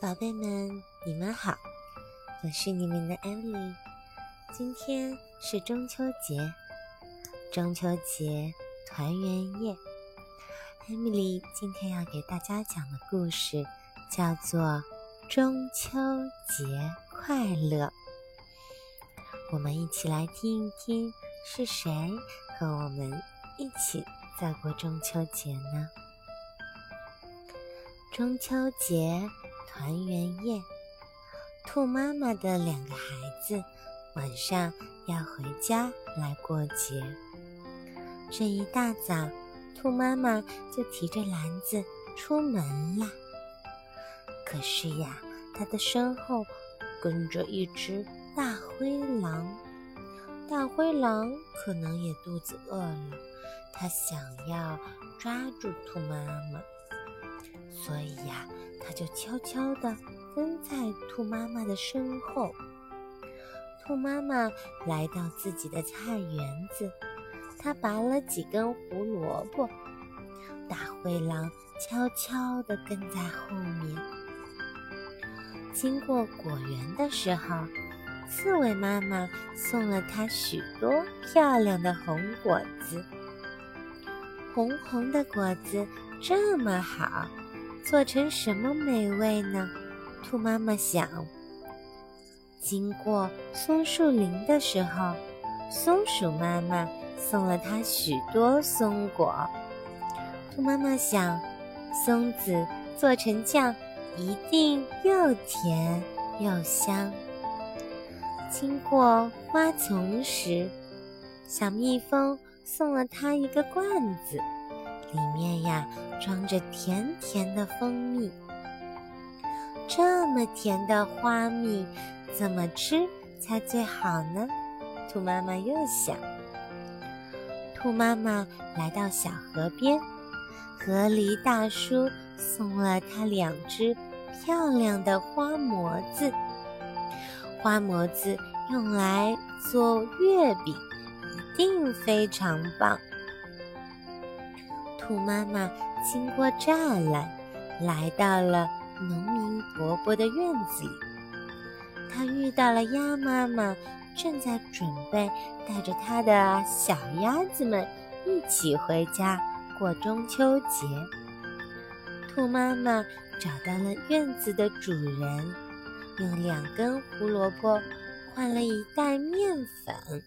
宝贝们，你们好，我是你们的艾米丽。今天是中秋节，中秋节团圆夜。艾米丽今天要给大家讲的故事叫做《中秋节快乐》。我们一起来听一听，是谁和我们一起在过中秋节呢？中秋节团圆夜，兔妈妈的两个孩子晚上要回家来过节。这一大早，兔妈妈就提着篮子出门了。可是呀，它的身后跟着一只大灰狼。大灰狼可能也肚子饿了，它想要抓住兔妈妈。所以呀，他就悄悄地跟在兔妈妈的身后。兔妈妈来到自己的菜园子，她拔了几根胡萝卜。大灰狼悄悄地跟在后面。经过果园的时候，刺猬妈妈送了它许多漂亮的红果子。红红的果子这么好。做成什么美味呢？兔妈妈想。经过松树林的时候，松鼠妈妈送了它许多松果。兔妈妈想，松子做成酱一定又甜又香。经过花丛时，小蜜蜂送了它一个罐子。里面呀装着甜甜的蜂蜜，这么甜的花蜜怎么吃才最好呢？兔妈妈又想。兔妈妈来到小河边，河狸大叔送了它两只漂亮的花模子，花模子用来做月饼，一定非常棒。兔妈妈经过栅栏，来到了农民伯伯的院子里。他遇到了鸭妈妈，正在准备带着他的小鸭子们一起回家过中秋节。兔妈妈找到了院子的主人，用两根胡萝卜换了一袋面粉。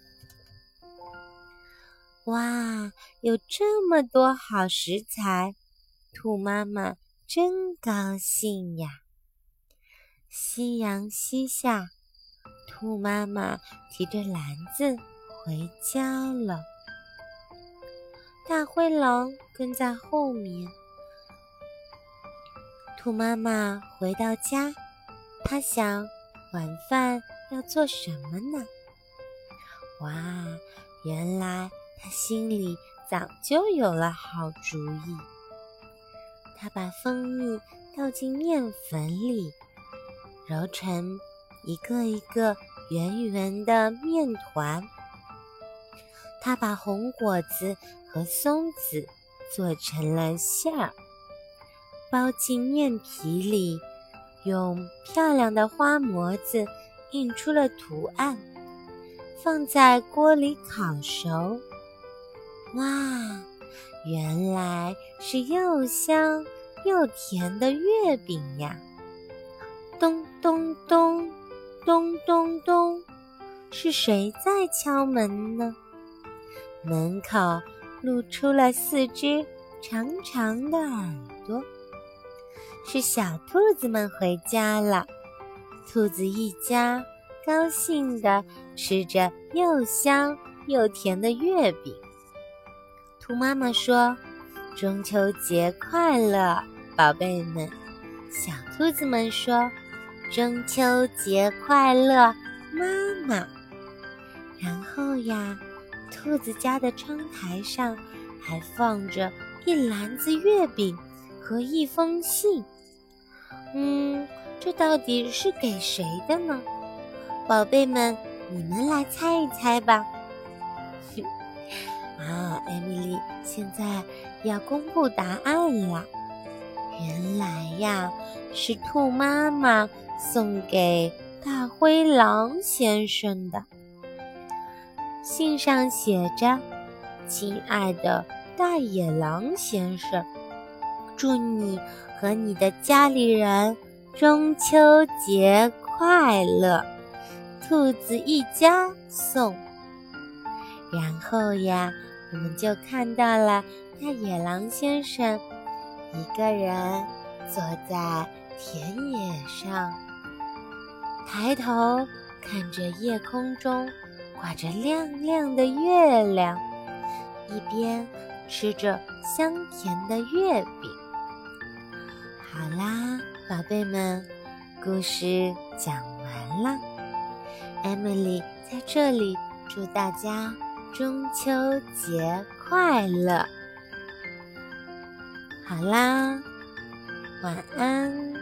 哇，有这么多好食材，兔妈妈真高兴呀！夕阳西下，兔妈妈提着篮子回家了。大灰狼跟在后面。兔妈妈回到家，她想晚饭要做什么呢？哇，原来。他心里早就有了好主意。他把蜂蜜倒进面粉里，揉成一个一个圆圆的面团。他把红果子和松子做成了馅儿，包进面皮里，用漂亮的花模子印出了图案，放在锅里烤熟。哇，原来是又香又甜的月饼呀！咚咚咚，咚咚咚，是谁在敲门呢？门口露出了四只长长的耳朵，是小兔子们回家了。兔子一家高兴地吃着又香又甜的月饼。兔妈妈说：“中秋节快乐，宝贝们！”小兔子们说：“中秋节快乐，妈妈！”然后呀，兔子家的窗台上还放着一篮子月饼和一封信。嗯，这到底是给谁的呢？宝贝们，你们来猜一猜吧。啊，艾米丽现在要公布答案了。原来呀，是兔妈妈送给大灰狼先生的。信上写着：“亲爱的大野狼先生，祝你和你的家里人中秋节快乐！兔子一家送。”然后呀，我们就看到了大野狼先生。一个人坐在田野上，抬头看着夜空中挂着亮亮的月亮，一边吃着香甜的月饼。好啦，宝贝们，故事讲完了。Emily 在这里祝大家中秋节快乐。好啦，晚安。